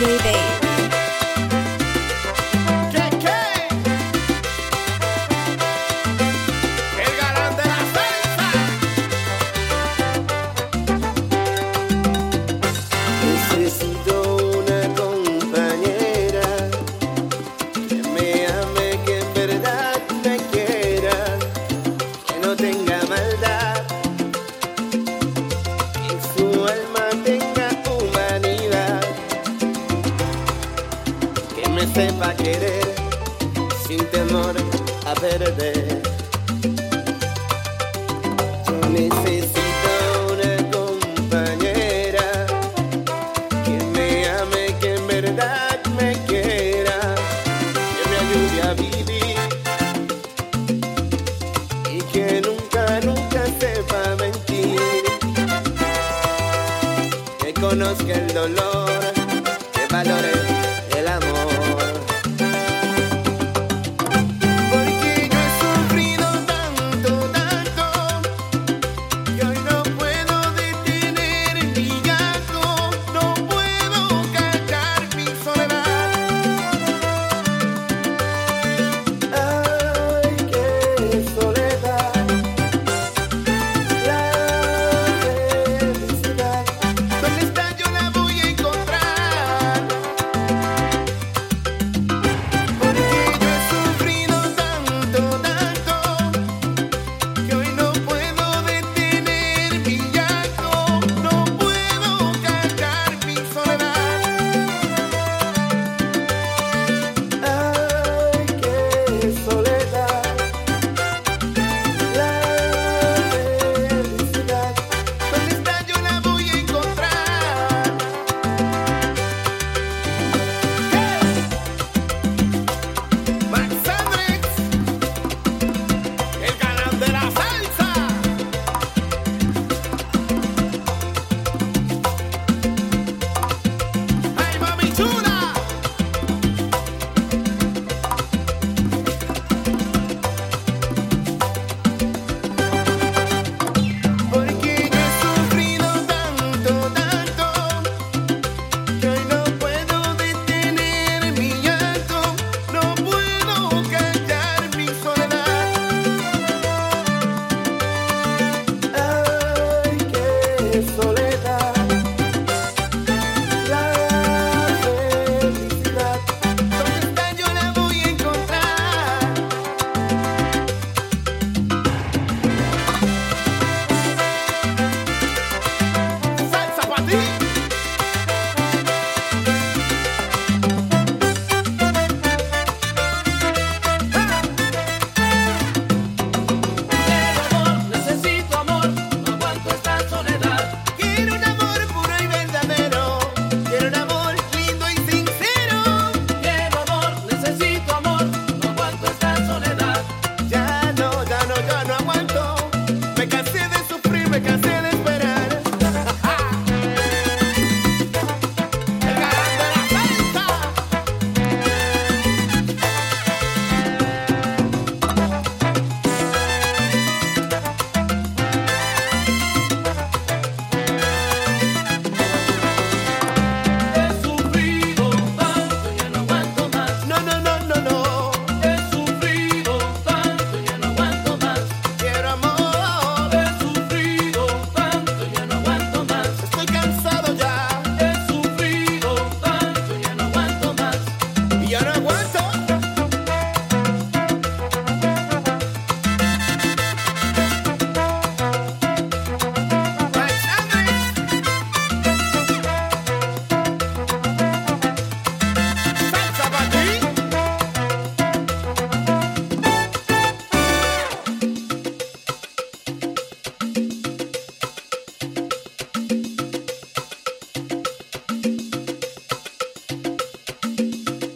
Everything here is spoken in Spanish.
DJ Bass. Yo necesito una compañera que me ame, que en verdad me quiera, que me ayude a vivir y que nunca, nunca sepa mentir, que conozca el dolor,